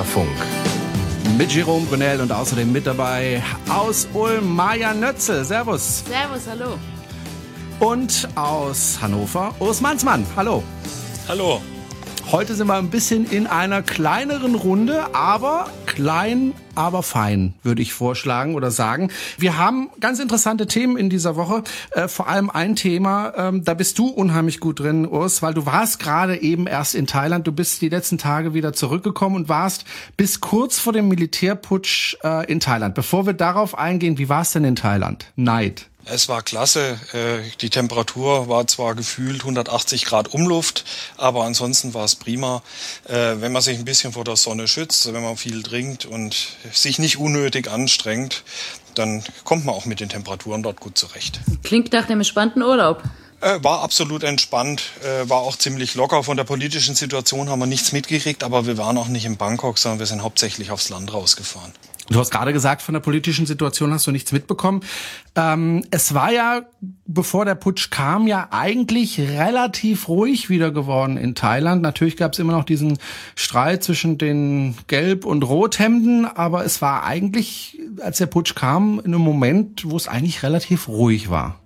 Querfunk. Mit Jerome Brunel und außerdem mit dabei aus Ulm Maja Nötzel. Servus. Servus, hallo. Und aus Hannover Urs Mansmann. Hallo. Hallo. Heute sind wir ein bisschen in einer kleineren Runde, aber klein, aber fein, würde ich vorschlagen oder sagen. Wir haben ganz interessante Themen in dieser Woche. Äh, vor allem ein Thema, ähm, da bist du unheimlich gut drin, Urs, weil du warst gerade eben erst in Thailand. Du bist die letzten Tage wieder zurückgekommen und warst bis kurz vor dem Militärputsch äh, in Thailand. Bevor wir darauf eingehen, wie war es denn in Thailand? Neid. Es war klasse. Äh, die Temperatur war zwar gefühlt 180 Grad Umluft, aber ansonsten war es prima. Äh, wenn man sich ein bisschen vor der Sonne schützt, wenn man viel trinkt und sich nicht unnötig anstrengt, dann kommt man auch mit den Temperaturen dort gut zurecht. Klingt nach einem entspannten Urlaub. Äh, war absolut entspannt, war auch ziemlich locker. Von der politischen Situation haben wir nichts mitgekriegt, aber wir waren auch nicht in Bangkok, sondern wir sind hauptsächlich aufs Land rausgefahren. Du hast gerade gesagt, von der politischen Situation hast du nichts mitbekommen. Ähm, es war ja, bevor der Putsch kam, ja eigentlich relativ ruhig wieder geworden in Thailand. Natürlich gab es immer noch diesen Streit zwischen den Gelb- und Rothemden, aber es war eigentlich, als der Putsch kam, in einem Moment, wo es eigentlich relativ ruhig war.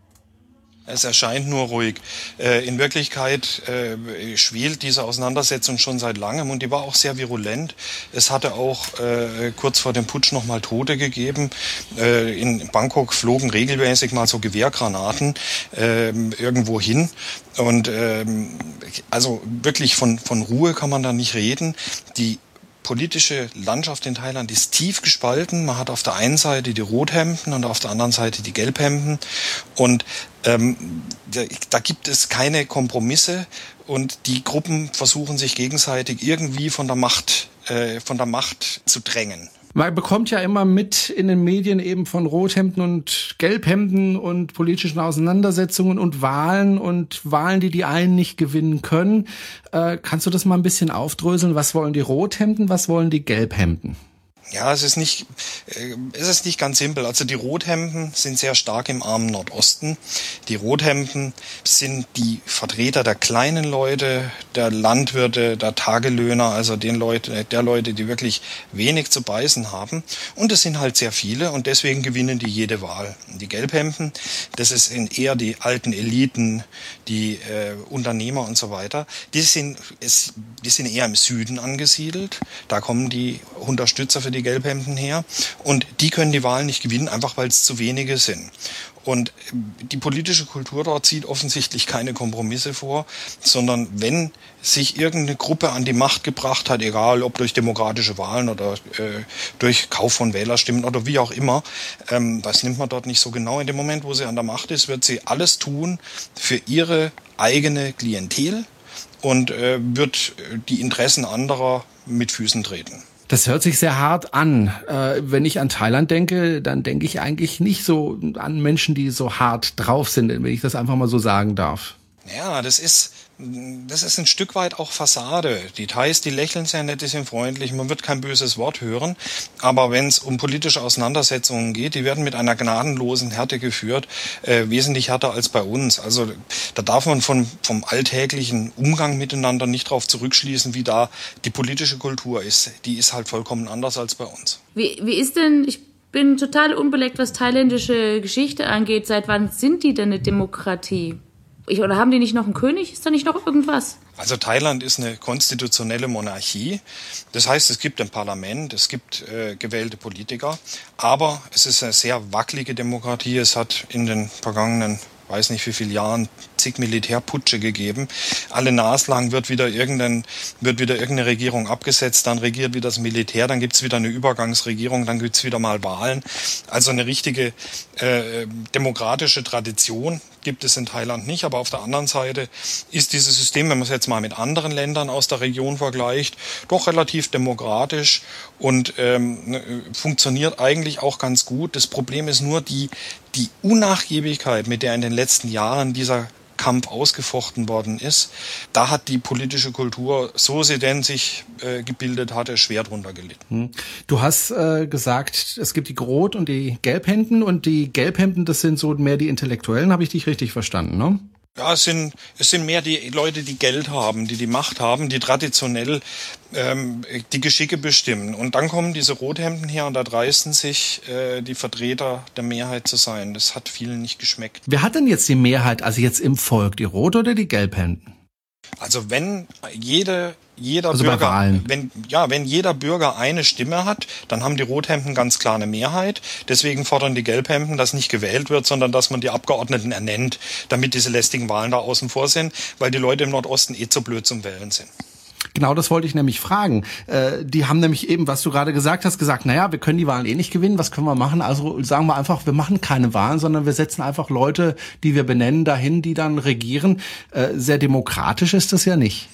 Es erscheint nur ruhig. Äh, in Wirklichkeit äh, schwelt diese Auseinandersetzung schon seit langem und die war auch sehr virulent. Es hatte auch äh, kurz vor dem Putsch nochmal Tote gegeben. In Bangkok flogen regelmäßig mal so Gewehrgranaten ähm, irgendwo hin. Und ähm, also wirklich von, von Ruhe kann man da nicht reden. Die politische Landschaft in Thailand ist tief gespalten. Man hat auf der einen Seite die Rothemden und auf der anderen Seite die Gelbhemden. Und ähm, da, gibt es keine Kompromisse und die Gruppen versuchen sich gegenseitig irgendwie von der Macht, äh, von der Macht zu drängen. Man bekommt ja immer mit in den Medien eben von Rothemden und Gelbhemden und politischen Auseinandersetzungen und Wahlen und Wahlen, die die einen nicht gewinnen können. Äh, kannst du das mal ein bisschen aufdröseln? Was wollen die Rothemden? Was wollen die Gelbhemden? Ja, es ist nicht, äh, es ist nicht ganz simpel. Also die Rothemden sind sehr stark im armen Nordosten. Die Rothemden sind die Vertreter der kleinen Leute, der Landwirte, der Tagelöhner, also den Leute, der Leute, die wirklich wenig zu beißen haben. Und es sind halt sehr viele und deswegen gewinnen die jede Wahl. Die Gelbhemden, das sind eher die alten Eliten, die äh, Unternehmer und so weiter. Die sind, es, die sind eher im Süden angesiedelt. Da kommen die Unterstützer für die Gelbhemden her. Und die können die Wahlen nicht gewinnen, einfach weil es zu wenige sind. Und die politische Kultur dort sieht offensichtlich keine Kompromisse vor, sondern wenn sich irgendeine Gruppe an die Macht gebracht hat, egal ob durch demokratische Wahlen oder äh, durch Kauf von Wählerstimmen oder wie auch immer, ähm, das nimmt man dort nicht so genau. In dem Moment, wo sie an der Macht ist, wird sie alles tun für ihre eigene Klientel und äh, wird die Interessen anderer mit Füßen treten. Das hört sich sehr hart an. Äh, wenn ich an Thailand denke, dann denke ich eigentlich nicht so an Menschen, die so hart drauf sind, wenn ich das einfach mal so sagen darf. Ja, das ist, das ist ein Stück weit auch Fassade. Die Thais, die lächeln sehr nett, die sind freundlich, man wird kein böses Wort hören. Aber wenn es um politische Auseinandersetzungen geht, die werden mit einer gnadenlosen Härte geführt, äh, wesentlich härter als bei uns. Also da darf man von, vom alltäglichen Umgang miteinander nicht darauf zurückschließen, wie da die politische Kultur ist. Die ist halt vollkommen anders als bei uns. Wie, wie ist denn, ich bin total unbeleckt, was thailändische Geschichte angeht. Seit wann sind die denn eine Demokratie? Ich, oder haben die nicht noch einen König? Ist da nicht noch irgendwas? Also Thailand ist eine konstitutionelle Monarchie. Das heißt, es gibt ein Parlament, es gibt äh, gewählte Politiker, aber es ist eine sehr wackelige Demokratie. Es hat in den vergangenen weiß nicht wie viele Jahren zig Militärputsche gegeben. Alle naslang wird wieder irgendein, wird wieder irgendeine Regierung abgesetzt, dann regiert wieder das Militär, dann gibt's wieder eine Übergangsregierung, dann gibt's wieder mal Wahlen. Also eine richtige äh, demokratische Tradition gibt es in Thailand nicht. Aber auf der anderen Seite ist dieses System, wenn man es jetzt mal mit anderen Ländern aus der Region vergleicht, doch relativ demokratisch und ähm, ne, funktioniert eigentlich auch ganz gut. Das Problem ist nur die, die Unnachgiebigkeit, mit der in den letzten Jahren dieser Kampf ausgefochten worden ist, da hat die politische Kultur, so sie denn sich äh, gebildet hatte, schwer drunter gelitten. Hm. Du hast äh, gesagt, es gibt die Rot- und die Gelbhemden und die Gelbhemden, das sind so mehr die Intellektuellen, habe ich dich richtig verstanden, ne? Ja, es sind, es sind mehr die Leute, die Geld haben, die die Macht haben, die traditionell ähm, die Geschicke bestimmen. Und dann kommen diese Rothemden her und da dreisten sich äh, die Vertreter der Mehrheit zu sein. Das hat vielen nicht geschmeckt. Wer hat denn jetzt die Mehrheit, also jetzt im Volk, die Rot- oder die Gelbhemden? Also wenn jede jeder also Bürger, wenn, ja, wenn jeder Bürger eine Stimme hat, dann haben die Rothemden ganz klar eine Mehrheit. Deswegen fordern die Gelbhemden, dass nicht gewählt wird, sondern dass man die Abgeordneten ernennt, damit diese lästigen Wahlen da außen vor sind, weil die Leute im Nordosten eh zu blöd zum Wählen sind. Genau, das wollte ich nämlich fragen. Äh, die haben nämlich eben, was du gerade gesagt hast, gesagt, naja, wir können die Wahlen eh nicht gewinnen, was können wir machen? Also sagen wir einfach, wir machen keine Wahlen, sondern wir setzen einfach Leute, die wir benennen, dahin, die dann regieren. Äh, sehr demokratisch ist das ja nicht.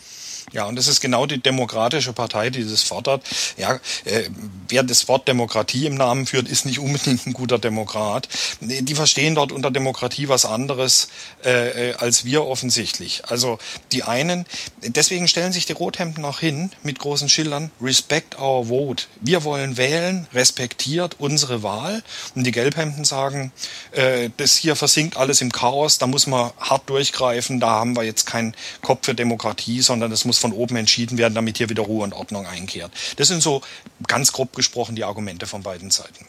Ja, und das ist genau die demokratische Partei, die das fordert. Ja, äh, wer das Wort Demokratie im Namen führt, ist nicht unbedingt ein guter Demokrat. Die verstehen dort unter Demokratie was anderes äh, äh, als wir offensichtlich. Also die einen, deswegen stellen sich die Rothemden auch hin mit großen Schildern, respect our vote. Wir wollen wählen, respektiert unsere Wahl. Und die Gelbhemden sagen, äh, das hier versinkt alles im Chaos, da muss man hart durchgreifen, da haben wir jetzt keinen Kopf für Demokratie, sondern das muss von oben entschieden werden, damit hier wieder Ruhe und Ordnung einkehrt. Das sind so ganz grob gesprochen die Argumente von beiden Seiten.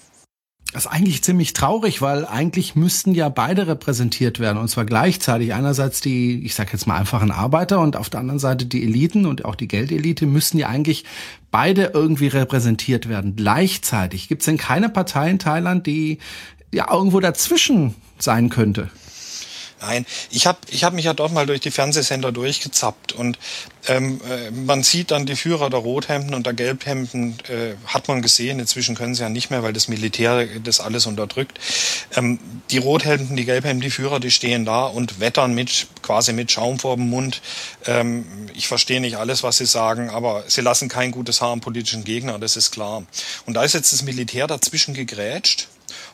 Das ist eigentlich ziemlich traurig, weil eigentlich müssten ja beide repräsentiert werden und zwar gleichzeitig. Einerseits die, ich sage jetzt mal einfachen Arbeiter und auf der anderen Seite die Eliten und auch die Geldelite müssten ja eigentlich beide irgendwie repräsentiert werden. Gleichzeitig gibt es denn keine Partei in Thailand, die ja irgendwo dazwischen sein könnte? Nein, ich habe ich hab mich ja dort mal durch die Fernsehsender durchgezappt und ähm, äh, man sieht dann die Führer der Rothemden und der Gelbhemden, äh, hat man gesehen, inzwischen können sie ja nicht mehr, weil das Militär das alles unterdrückt. Ähm, die Rothemden, die Gelbhemden, die Führer, die stehen da und wettern mit quasi mit Schaum vor dem Mund. Ähm, ich verstehe nicht alles, was sie sagen, aber sie lassen kein gutes Haar am politischen Gegner, das ist klar. Und da ist jetzt das Militär dazwischen gegrätscht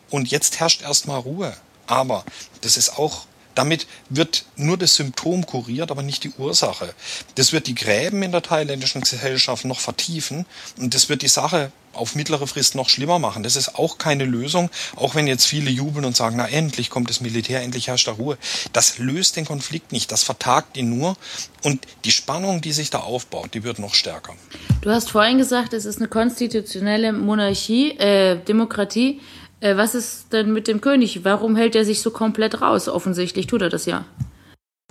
und jetzt herrscht erstmal Ruhe. Aber das ist auch damit wird nur das Symptom kuriert, aber nicht die Ursache. Das wird die Gräben in der thailändischen Gesellschaft noch vertiefen und das wird die Sache auf mittlere Frist noch schlimmer machen. Das ist auch keine Lösung, auch wenn jetzt viele jubeln und sagen, na endlich kommt das Militär, endlich herrscht da Ruhe. Das löst den Konflikt nicht, das vertagt ihn nur und die Spannung, die sich da aufbaut, die wird noch stärker. Du hast vorhin gesagt, es ist eine konstitutionelle Monarchie, äh, Demokratie. Äh, was ist denn mit dem König? Warum hält er sich so komplett raus? Offensichtlich tut er das ja.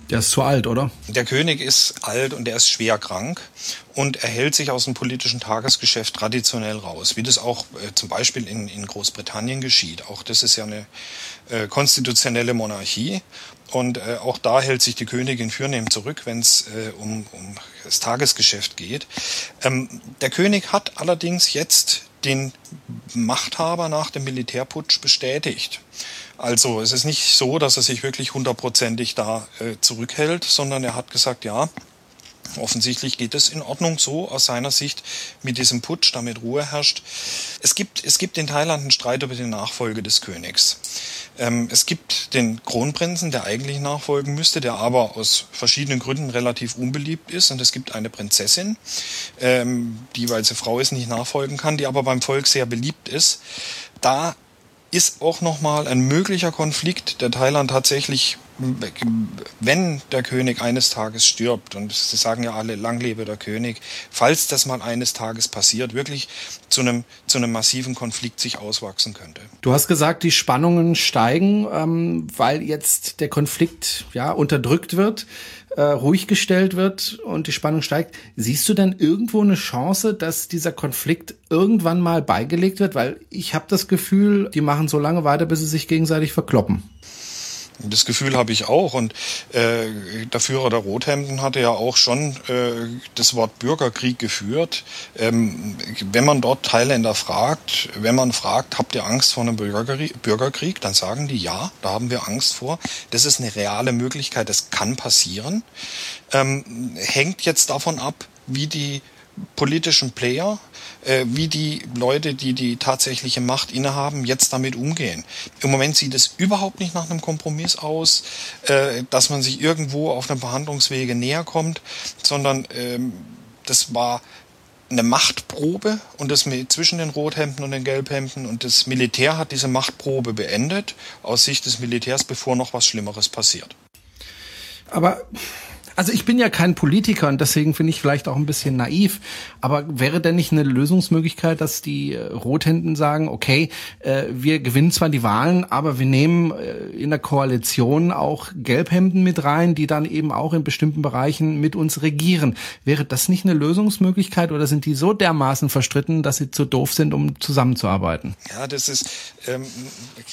Der ist zu alt, oder? Der König ist alt und er ist schwer krank und er hält sich aus dem politischen Tagesgeschäft traditionell raus, wie das auch äh, zum Beispiel in, in Großbritannien geschieht. Auch das ist ja eine äh, konstitutionelle Monarchie und äh, auch da hält sich die Königin fürnehm zurück, wenn es äh, um, um das Tagesgeschäft geht. Ähm, der König hat allerdings jetzt den Machthaber nach dem Militärputsch bestätigt. Also es ist nicht so, dass er sich wirklich hundertprozentig da äh, zurückhält, sondern er hat gesagt, ja, offensichtlich geht es in Ordnung so aus seiner Sicht mit diesem Putsch, damit Ruhe herrscht. Es gibt, es gibt in Thailand einen Streit über die Nachfolge des Königs. Ähm, es gibt den Kronprinzen, der eigentlich nachfolgen müsste, der aber aus verschiedenen Gründen relativ unbeliebt ist. Und es gibt eine Prinzessin, ähm, die, weil sie Frau ist, nicht nachfolgen kann, die aber beim Volk sehr beliebt ist. Da ist auch nochmal ein möglicher Konflikt, der Thailand tatsächlich wenn der König eines Tages stirbt, und sie sagen ja alle, lang lebe der König, falls das mal eines Tages passiert, wirklich zu einem, zu einem massiven Konflikt sich auswachsen könnte. Du hast gesagt, die Spannungen steigen, ähm, weil jetzt der Konflikt ja unterdrückt wird, äh, ruhig gestellt wird und die Spannung steigt. Siehst du denn irgendwo eine Chance, dass dieser Konflikt irgendwann mal beigelegt wird? Weil ich habe das Gefühl, die machen so lange weiter, bis sie sich gegenseitig verkloppen. Das Gefühl habe ich auch. Und äh, der Führer der Rothemden hatte ja auch schon äh, das Wort Bürgerkrieg geführt. Ähm, wenn man dort Thailänder fragt, wenn man fragt, habt ihr Angst vor einem Bürgerkrieg, dann sagen die ja, da haben wir Angst vor. Das ist eine reale Möglichkeit, das kann passieren. Ähm, hängt jetzt davon ab, wie die politischen Player, äh, wie die Leute, die die tatsächliche Macht innehaben, jetzt damit umgehen. Im Moment sieht es überhaupt nicht nach einem Kompromiss aus, äh, dass man sich irgendwo auf einem Verhandlungswege näher kommt, sondern ähm, das war eine Machtprobe und das zwischen den Rothemden und den Gelbhemden und das Militär hat diese Machtprobe beendet aus Sicht des Militärs, bevor noch was Schlimmeres passiert. Aber also ich bin ja kein Politiker und deswegen finde ich vielleicht auch ein bisschen naiv. Aber wäre denn nicht eine Lösungsmöglichkeit, dass die äh, Rothänden sagen, okay, äh, wir gewinnen zwar die Wahlen, aber wir nehmen äh, in der Koalition auch Gelbhemden mit rein, die dann eben auch in bestimmten Bereichen mit uns regieren. Wäre das nicht eine Lösungsmöglichkeit oder sind die so dermaßen verstritten, dass sie zu doof sind, um zusammenzuarbeiten? Ja, das ist, ähm,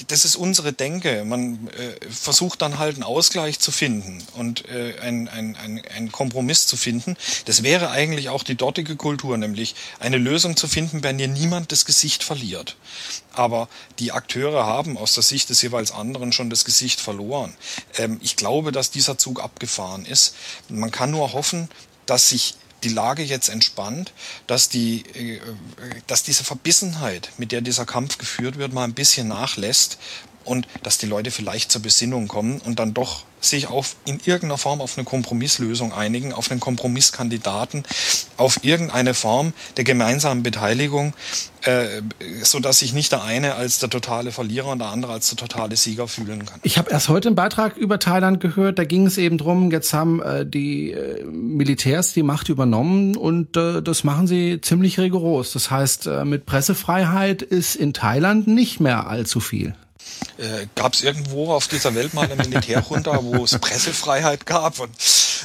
das ist unsere Denke. Man äh, versucht dann halt einen Ausgleich zu finden und äh, ein, ein ein, ein, Kompromiss zu finden. Das wäre eigentlich auch die dortige Kultur, nämlich eine Lösung zu finden, bei der niemand das Gesicht verliert. Aber die Akteure haben aus der Sicht des jeweils anderen schon das Gesicht verloren. Ähm, ich glaube, dass dieser Zug abgefahren ist. Man kann nur hoffen, dass sich die Lage jetzt entspannt, dass die, äh, dass diese Verbissenheit, mit der dieser Kampf geführt wird, mal ein bisschen nachlässt und dass die Leute vielleicht zur Besinnung kommen und dann doch sich auf, in irgendeiner Form auf eine Kompromisslösung einigen, auf einen Kompromisskandidaten, auf irgendeine Form der gemeinsamen Beteiligung, äh, so dass sich nicht der eine als der totale Verlierer und der andere als der totale Sieger fühlen kann. Ich habe erst heute einen Beitrag über Thailand gehört, da ging es eben drum, jetzt haben äh, die äh, Militärs die Macht übernommen und äh, das machen sie ziemlich rigoros. Das heißt, äh, mit Pressefreiheit ist in Thailand nicht mehr allzu viel. Äh, gab es irgendwo auf dieser Welt mal eine Militärjunta, wo es Pressefreiheit gab? Und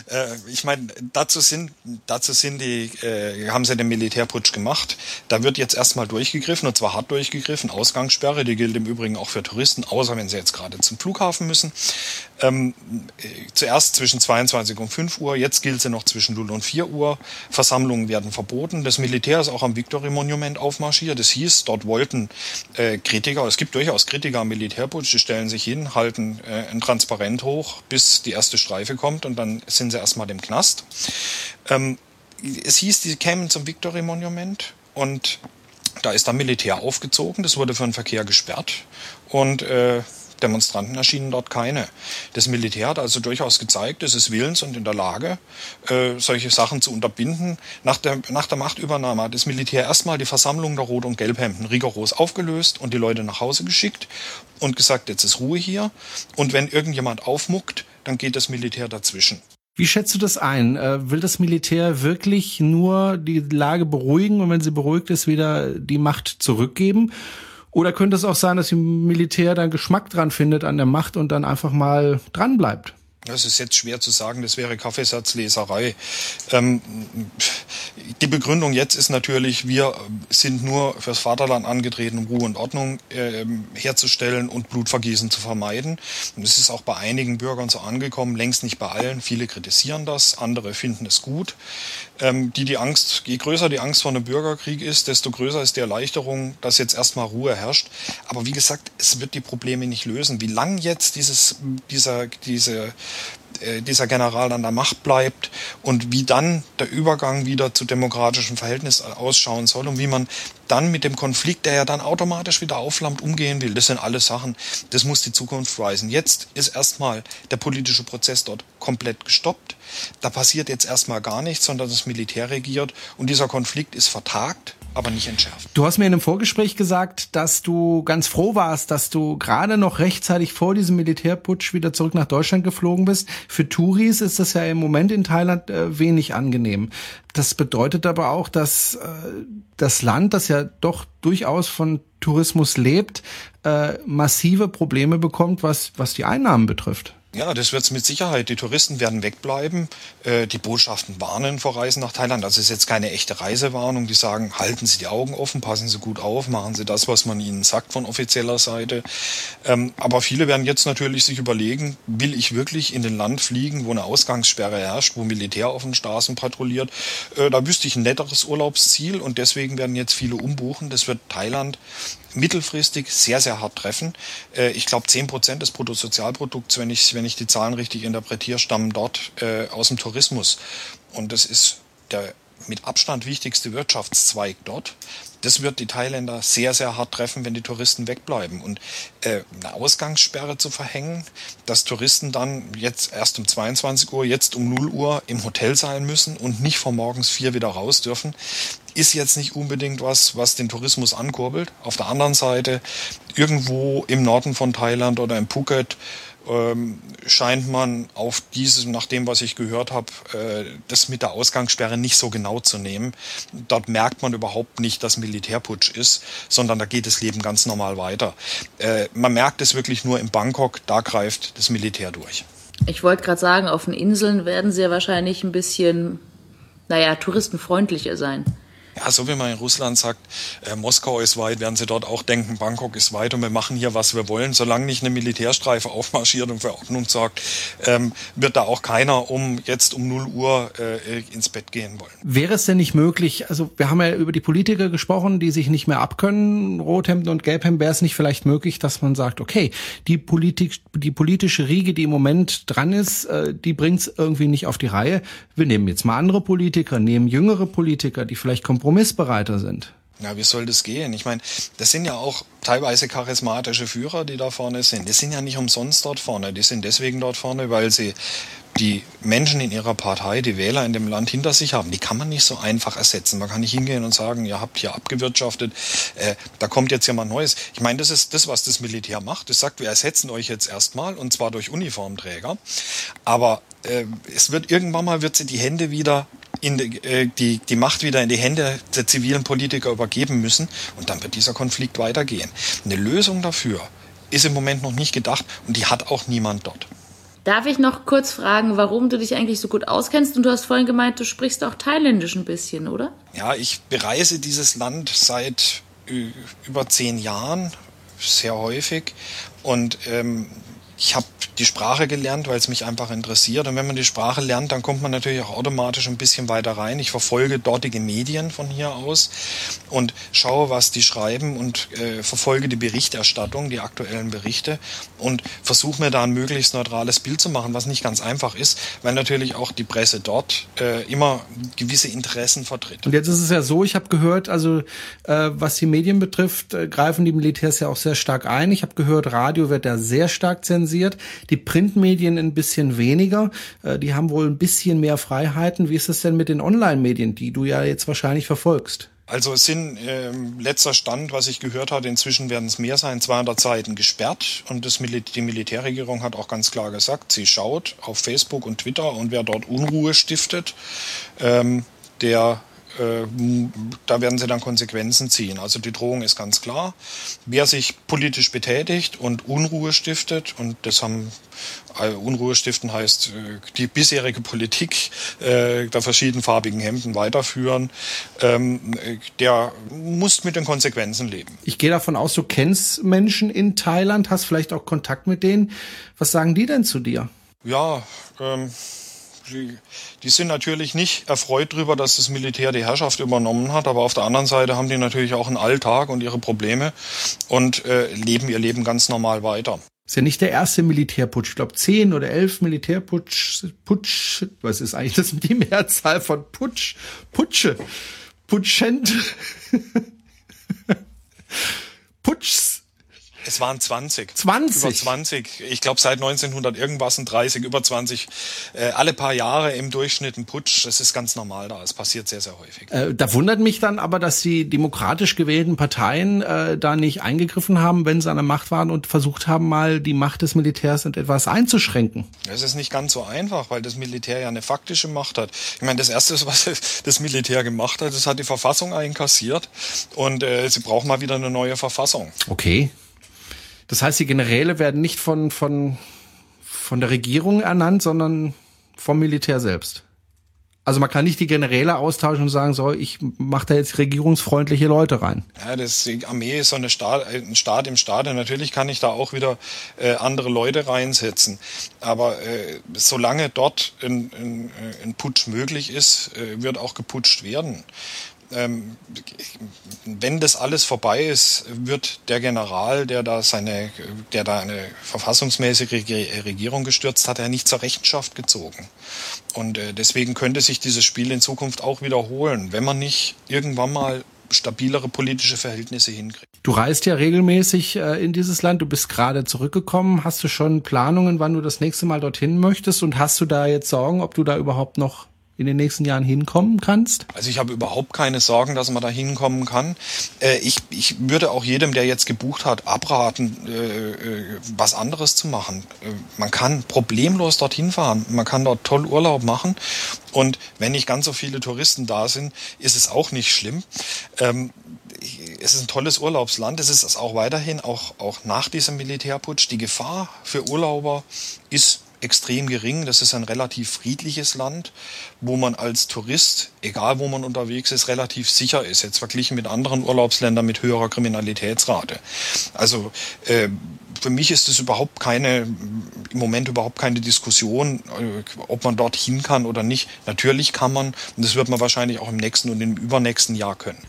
äh, ich meine, dazu sind, dazu sind die, äh, haben sie den Militärputsch gemacht. Da wird jetzt erstmal durchgegriffen und zwar hart durchgegriffen. Ausgangssperre, die gilt im Übrigen auch für Touristen, außer wenn sie jetzt gerade zum Flughafen müssen. Ähm, äh, zuerst zwischen 22 und 5 Uhr, jetzt gilt sie noch zwischen 0 und 4 Uhr. Versammlungen werden verboten. Das Militär ist auch am Victory-Monument aufmarschiert. Das hieß, dort wollten äh, Kritiker, es gibt durchaus Kritiker am Militärputsch, die stellen sich hin, halten äh, ein Transparent hoch, bis die erste Streife kommt und dann sind sie erstmal im Knast. Ähm, es hieß, die kämen zum Victory-Monument und da ist dann Militär aufgezogen, das wurde für den Verkehr gesperrt und äh, Demonstranten erschienen dort keine. Das Militär hat also durchaus gezeigt, es ist willens und in der Lage, äh, solche Sachen zu unterbinden. Nach der, nach der Machtübernahme hat das Militär erstmal die Versammlung der Rot- und Gelbhemden rigoros aufgelöst und die Leute nach Hause geschickt und gesagt, jetzt ist Ruhe hier. Und wenn irgendjemand aufmuckt, dann geht das Militär dazwischen. Wie schätzt du das ein? Äh, will das Militär wirklich nur die Lage beruhigen und wenn sie beruhigt ist, wieder die Macht zurückgeben? Oder könnte es auch sein, dass das Militär dann Geschmack dran findet an der Macht und dann einfach mal dran bleibt? Das ist jetzt schwer zu sagen, das wäre Kaffeesatzleserei. Ähm, die Begründung jetzt ist natürlich, wir sind nur fürs Vaterland angetreten, um Ruhe und Ordnung äh, herzustellen und Blutvergießen zu vermeiden. Und es ist auch bei einigen Bürgern so angekommen, längst nicht bei allen. Viele kritisieren das, andere finden es gut. Ähm, die die Angst, je größer die Angst vor einem Bürgerkrieg ist, desto größer ist die Erleichterung, dass jetzt erstmal Ruhe herrscht. Aber wie gesagt, es wird die Probleme nicht lösen. Wie lang jetzt dieses, dieser, diese dieser General an der Macht bleibt und wie dann der Übergang wieder zu demokratischen Verhältnissen ausschauen soll und wie man dann mit dem Konflikt, der ja dann automatisch wieder aufflammt, umgehen will. Das sind alles Sachen, das muss die Zukunft weisen. Jetzt ist erstmal der politische Prozess dort komplett gestoppt. Da passiert jetzt erstmal gar nichts, sondern das Militär regiert und dieser Konflikt ist vertagt aber nicht entschärft. Du hast mir in einem Vorgespräch gesagt, dass du ganz froh warst, dass du gerade noch rechtzeitig vor diesem Militärputsch wieder zurück nach Deutschland geflogen bist. Für Touris ist das ja im Moment in Thailand äh, wenig angenehm. Das bedeutet aber auch, dass äh, das Land, das ja doch durchaus von Tourismus lebt, äh, massive Probleme bekommt, was, was die Einnahmen betrifft. Ja, das wird es mit Sicherheit. Die Touristen werden wegbleiben. Äh, die Botschaften warnen vor Reisen nach Thailand. Also es ist jetzt keine echte Reisewarnung. Die sagen, halten Sie die Augen offen, passen Sie gut auf, machen Sie das, was man Ihnen sagt von offizieller Seite. Ähm, aber viele werden jetzt natürlich sich überlegen, will ich wirklich in den Land fliegen, wo eine Ausgangssperre herrscht, wo Militär auf den Straßen patrouilliert? Äh, da wüsste ich ein netteres Urlaubsziel und deswegen werden jetzt viele umbuchen. Das wird Thailand mittelfristig sehr, sehr hart treffen. Äh, ich glaube, zehn Prozent des Bruttosozialprodukts, wenn ich, wenn ich die Zahlen richtig interpretiere, stammen dort äh, aus dem Tourismus. Und das ist der mit Abstand wichtigste Wirtschaftszweig dort. Das wird die Thailänder sehr, sehr hart treffen, wenn die Touristen wegbleiben. Und äh, eine Ausgangssperre zu verhängen, dass Touristen dann jetzt erst um 22 Uhr, jetzt um 0 Uhr im Hotel sein müssen und nicht vor morgens vier wieder raus dürfen, ist jetzt nicht unbedingt was, was den Tourismus ankurbelt. Auf der anderen Seite, irgendwo im Norden von Thailand oder in Phuket ähm, scheint man auf dieses, nach dem, was ich gehört habe, äh, das mit der Ausgangssperre nicht so genau zu nehmen. Dort merkt man überhaupt nicht, dass Militärputsch ist, sondern da geht das Leben ganz normal weiter. Äh, man merkt es wirklich nur in Bangkok, da greift das Militär durch. Ich wollte gerade sagen, auf den Inseln werden sie ja wahrscheinlich ein bisschen, naja, touristenfreundlicher sein. Ja, so wie man in Russland sagt, äh, Moskau ist weit, werden sie dort auch denken, Bangkok ist weit und wir machen hier, was wir wollen. Solange nicht eine Militärstreife aufmarschiert und für Ordnung sorgt, ähm, wird da auch keiner um jetzt um 0 Uhr äh, ins Bett gehen wollen. Wäre es denn nicht möglich, also wir haben ja über die Politiker gesprochen, die sich nicht mehr abkönnen, Rothemden und Gelbhemden, wäre es nicht vielleicht möglich, dass man sagt, okay, die Politik, die politische Riege, die im Moment dran ist, äh, die bringt es irgendwie nicht auf die Reihe. Wir nehmen jetzt mal andere Politiker, nehmen jüngere Politiker, die vielleicht kompromissieren kompromissbereiter sind. Ja, wie soll das gehen? Ich meine, das sind ja auch teilweise charismatische Führer, die da vorne sind. Die sind ja nicht umsonst dort vorne. Die sind deswegen dort vorne, weil sie die Menschen in ihrer Partei, die Wähler in dem Land hinter sich haben. Die kann man nicht so einfach ersetzen. Man kann nicht hingehen und sagen, ihr habt hier abgewirtschaftet, äh, da kommt jetzt jemand Neues. Ich meine, das ist das, was das Militär macht. Es sagt, wir ersetzen euch jetzt erstmal und zwar durch Uniformträger. Aber äh, es wird irgendwann mal wird sie die Hände wieder in die, äh, die, die Macht wieder in die Hände der zivilen Politiker übergeben müssen und dann wird dieser Konflikt weitergehen. Eine Lösung dafür ist im Moment noch nicht gedacht und die hat auch niemand dort. Darf ich noch kurz fragen, warum du dich eigentlich so gut auskennst? Und du hast vorhin gemeint, du sprichst auch Thailändisch ein bisschen, oder? Ja, ich bereise dieses Land seit über zehn Jahren sehr häufig und ähm, ich habe die Sprache gelernt, weil es mich einfach interessiert. Und wenn man die Sprache lernt, dann kommt man natürlich auch automatisch ein bisschen weiter rein. Ich verfolge dortige Medien von hier aus und schaue, was die schreiben und äh, verfolge die Berichterstattung, die aktuellen Berichte und versuche mir da ein möglichst neutrales Bild zu machen, was nicht ganz einfach ist, weil natürlich auch die Presse dort äh, immer gewisse Interessen vertritt. Und jetzt ist es ja so, ich habe gehört, also äh, was die Medien betrifft, äh, greifen die Militärs ja auch sehr stark ein. Ich habe gehört, Radio wird da sehr stark zensiert zensiert, die Printmedien ein bisschen weniger. Äh, die haben wohl ein bisschen mehr Freiheiten. Wie ist es denn mit den Online-Medien, die du ja jetzt wahrscheinlich verfolgst? Also es sind äh, letzter Stand, was ich gehört habe, inzwischen werden es mehr sein, 200 Seiten gesperrt und das Mil die Militärregierung hat auch ganz klar gesagt, sie schaut auf Facebook und Twitter und wer dort Unruhe stiftet, ähm, der äh, da werden sie dann Konsequenzen ziehen. Also die Drohung ist ganz klar. Wer sich politisch betätigt und Unruhe stiftet, und das haben äh, Unruhe stiften heißt äh, die bisherige Politik äh, der verschiedenfarbigen Hemden weiterführen, ähm, der muss mit den Konsequenzen leben. Ich gehe davon aus, du kennst Menschen in Thailand, hast vielleicht auch Kontakt mit denen. Was sagen die denn zu dir? Ja, ähm, die, sind natürlich nicht erfreut darüber, dass das Militär die Herrschaft übernommen hat, aber auf der anderen Seite haben die natürlich auch einen Alltag und ihre Probleme und äh, leben ihr Leben ganz normal weiter. Ist ja nicht der erste Militärputsch. Ich glaube, zehn oder elf Militärputsch, Putsch, was ist eigentlich das die Mehrzahl von Putsch, Putsche, Putschent, Putschs es waren 20. 20? Über 20. Ich glaube seit 1900 irgendwas und 30, über 20. Äh, alle paar Jahre im Durchschnitt ein Putsch. Das ist ganz normal da. Es passiert sehr, sehr häufig. Äh, da wundert mich dann aber, dass die demokratisch gewählten Parteien äh, da nicht eingegriffen haben, wenn sie an der Macht waren und versucht haben, mal die Macht des Militärs etwas einzuschränken. Das ist nicht ganz so einfach, weil das Militär ja eine faktische Macht hat. Ich meine, das Erste, was das Militär gemacht hat, das hat die Verfassung einkassiert und äh, sie brauchen mal wieder eine neue Verfassung. Okay. Das heißt, die Generäle werden nicht von, von, von der Regierung ernannt, sondern vom Militär selbst. Also man kann nicht die Generäle austauschen und sagen, so, ich mache da jetzt regierungsfreundliche Leute rein. Ja, das, die Armee ist so eine Staat, ein Staat im Staat. Und natürlich kann ich da auch wieder äh, andere Leute reinsetzen. Aber äh, solange dort ein, ein, ein Putsch möglich ist, äh, wird auch geputscht werden ähm, wenn das alles vorbei ist, wird der General, der da seine, der da eine verfassungsmäßige Regierung gestürzt hat, er nicht zur Rechenschaft gezogen. Und äh, deswegen könnte sich dieses Spiel in Zukunft auch wiederholen, wenn man nicht irgendwann mal stabilere politische Verhältnisse hinkriegt. Du reist ja regelmäßig äh, in dieses Land, du bist gerade zurückgekommen. Hast du schon Planungen, wann du das nächste Mal dorthin möchtest? Und hast du da jetzt Sorgen, ob du da überhaupt noch in den nächsten Jahren hinkommen kannst? Also ich habe überhaupt keine Sorgen, dass man da hinkommen kann. Äh, ich, ich würde auch jedem, der jetzt gebucht hat, abraten, äh, äh, was anderes zu machen. Man kann problemlos dorthin fahren. Man kann dort toll Urlaub machen. Und wenn nicht ganz so viele Touristen da sind, ist es auch nicht schlimm. Ähm, es ist ein tolles Urlaubsland. Es ist auch weiterhin, auch, auch nach diesem Militärputsch. Die Gefahr für Urlauber ist extrem gering. Das ist ein relativ friedliches Land, wo man als Tourist, egal wo man unterwegs ist, relativ sicher ist. Jetzt verglichen mit anderen Urlaubsländern mit höherer Kriminalitätsrate. Also äh, für mich ist es überhaupt keine, im Moment überhaupt keine Diskussion, äh, ob man dorthin kann oder nicht. Natürlich kann man und das wird man wahrscheinlich auch im nächsten und im übernächsten Jahr können.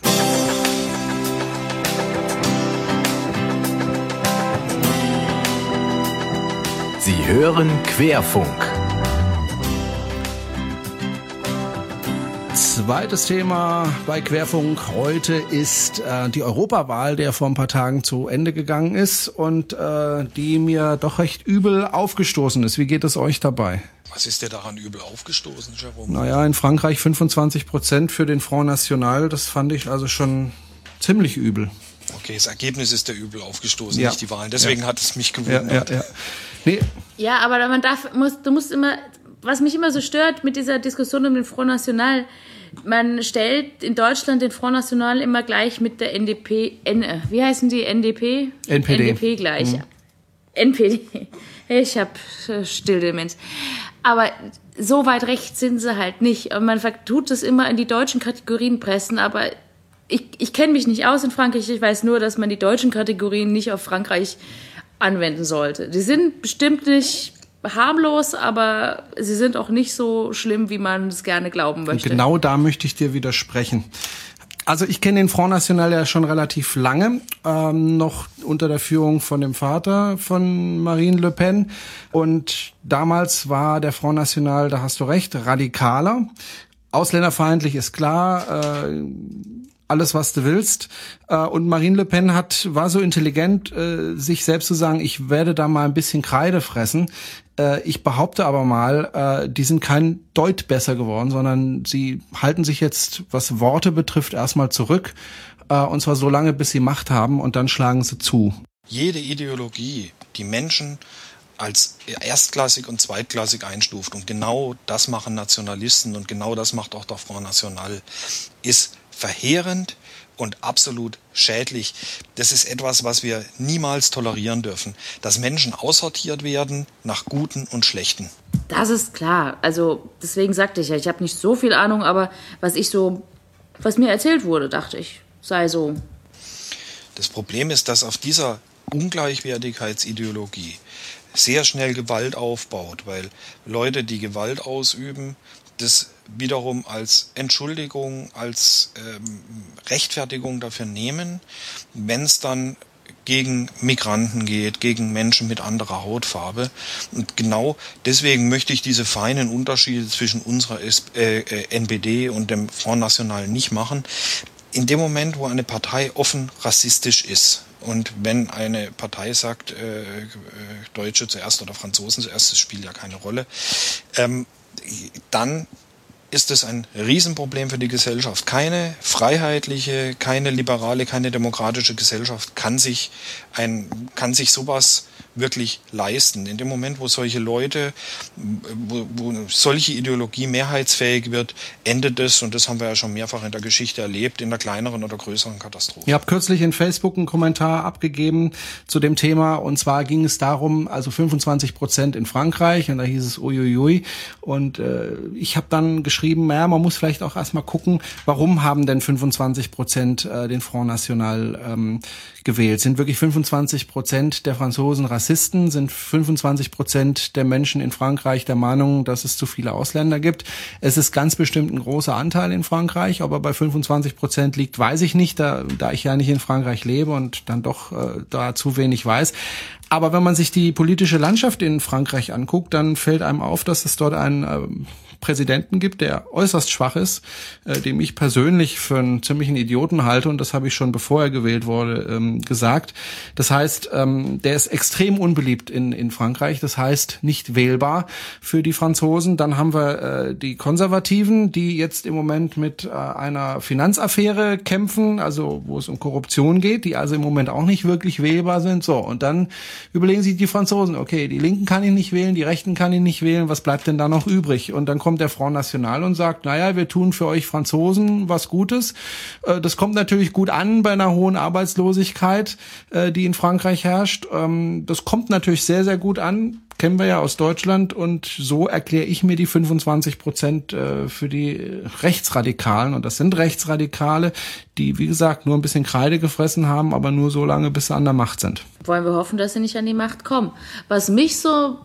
Hören Querfunk. Zweites Thema bei Querfunk heute ist äh, die Europawahl, der vor ein paar Tagen zu Ende gegangen ist und äh, die mir doch recht übel aufgestoßen ist. Wie geht es euch dabei? Was ist dir daran übel aufgestoßen, Jerome? Naja, in Frankreich 25 Prozent für den Front National. Das fand ich also schon ziemlich übel. Okay, das Ergebnis ist der übel aufgestoßen, ja. nicht die Wahlen. Deswegen ja. hat es mich gewundert. Ja, ja, nee. ja, aber man darf, muss, du musst immer, was mich immer so stört mit dieser Diskussion um den Front National, man stellt in Deutschland den Front National immer gleich mit der NDP, N, wie heißen die, NDP? NPD. NDP gleich. Mhm. NPD. Ich habe äh, Stilldemenz. Aber so weit rechts sind sie halt nicht. Und man tut das immer in die deutschen Kategorien pressen, aber ich, ich kenne mich nicht aus in Frankreich. Ich weiß nur, dass man die deutschen Kategorien nicht auf Frankreich anwenden sollte. Die sind bestimmt nicht harmlos, aber sie sind auch nicht so schlimm, wie man es gerne glauben möchte. Und genau da möchte ich dir widersprechen. Also ich kenne den Front National ja schon relativ lange, ähm, noch unter der Führung von dem Vater von Marine Le Pen. Und damals war der Front National, da hast du recht, radikaler. Ausländerfeindlich ist klar. Äh, alles, was du willst. Äh, und Marine Le Pen hat, war so intelligent, äh, sich selbst zu sagen, ich werde da mal ein bisschen Kreide fressen. Äh, ich behaupte aber mal, die sind kein Deut besser geworden, sondern sie halten sich jetzt, was Worte betrifft, erstmal zurück. Und zwar so lange, bis sie Macht haben und dann schlagen sie zu. Jede Ideologie, die Menschen als erstklassig und zweitklassig einstuft. Und genau das machen Nationalisten und genau das macht auch der Front National, ist verheerend und absolut schädlich. Das ist etwas, was wir niemals tolerieren dürfen, dass Menschen aussortiert werden nach Guten und Schlechten. Das ist klar. Also deswegen sagte ich ja, ich habe nicht so viel Ahnung, aber was ich so, was mir erzählt wurde, dachte ich, sei so. Das Problem ist, dass auf dieser Ungleichwertigkeitsideologie sehr schnell Gewalt aufbaut, weil Leute, die Gewalt ausüben, das wiederum als Entschuldigung, als ähm, Rechtfertigung dafür nehmen, wenn es dann gegen Migranten geht, gegen Menschen mit anderer Hautfarbe. Und genau deswegen möchte ich diese feinen Unterschiede zwischen unserer äh, äh NPD und dem Front National nicht machen. In dem Moment, wo eine Partei offen rassistisch ist, und wenn eine Partei sagt, äh, äh Deutsche zuerst oder Franzosen zuerst, das spielt ja keine Rolle, ähm, dann ist es ein Riesenproblem für die Gesellschaft. Keine freiheitliche, keine liberale, keine demokratische Gesellschaft kann sich ein, kann sich sowas wirklich leisten. In dem Moment, wo solche Leute, wo, wo solche Ideologie mehrheitsfähig wird, endet es, und das haben wir ja schon mehrfach in der Geschichte erlebt, in der kleineren oder größeren Katastrophe. Ihr habt kürzlich in Facebook einen Kommentar abgegeben zu dem Thema, und zwar ging es darum, also 25 Prozent in Frankreich, und da hieß es uiuiui, und äh, ich habe dann geschrieben, naja, man muss vielleicht auch erstmal gucken, warum haben denn 25 Prozent äh, den Front National ähm, gewählt? Sind wirklich 25 Prozent der Franzosen Rassisten? Sind 25 Prozent der Menschen in Frankreich der Meinung, dass es zu viele Ausländer gibt? Es ist ganz bestimmt ein großer Anteil in Frankreich. Ob er bei 25 Prozent liegt, weiß ich nicht, da, da ich ja nicht in Frankreich lebe und dann doch äh, da zu wenig weiß. Aber wenn man sich die politische Landschaft in Frankreich anguckt, dann fällt einem auf, dass es dort ein äh, Präsidenten gibt, der äußerst schwach ist, äh, dem ich persönlich für einen ziemlichen Idioten halte und das habe ich schon bevor er gewählt wurde ähm, gesagt. Das heißt, ähm, der ist extrem unbeliebt in, in Frankreich, das heißt nicht wählbar für die Franzosen. Dann haben wir äh, die Konservativen, die jetzt im Moment mit äh, einer Finanzaffäre kämpfen, also wo es um Korruption geht, die also im Moment auch nicht wirklich wählbar sind. So, und dann überlegen sich die Franzosen, okay, die Linken kann ich nicht wählen, die Rechten kann ich nicht wählen, was bleibt denn da noch übrig? Und dann kommt der Front National und sagt, naja, wir tun für euch Franzosen was Gutes. Äh, das kommt natürlich gut an bei einer hohen Arbeitslosigkeit, äh, die in Frankreich herrscht. Ähm, das kommt natürlich sehr, sehr gut an kennen wir ja aus Deutschland und so erkläre ich mir die 25 Prozent äh, für die Rechtsradikalen und das sind Rechtsradikale, die wie gesagt nur ein bisschen Kreide gefressen haben, aber nur so lange, bis sie an der Macht sind. Wollen wir hoffen, dass sie nicht an die Macht kommen. Was mich so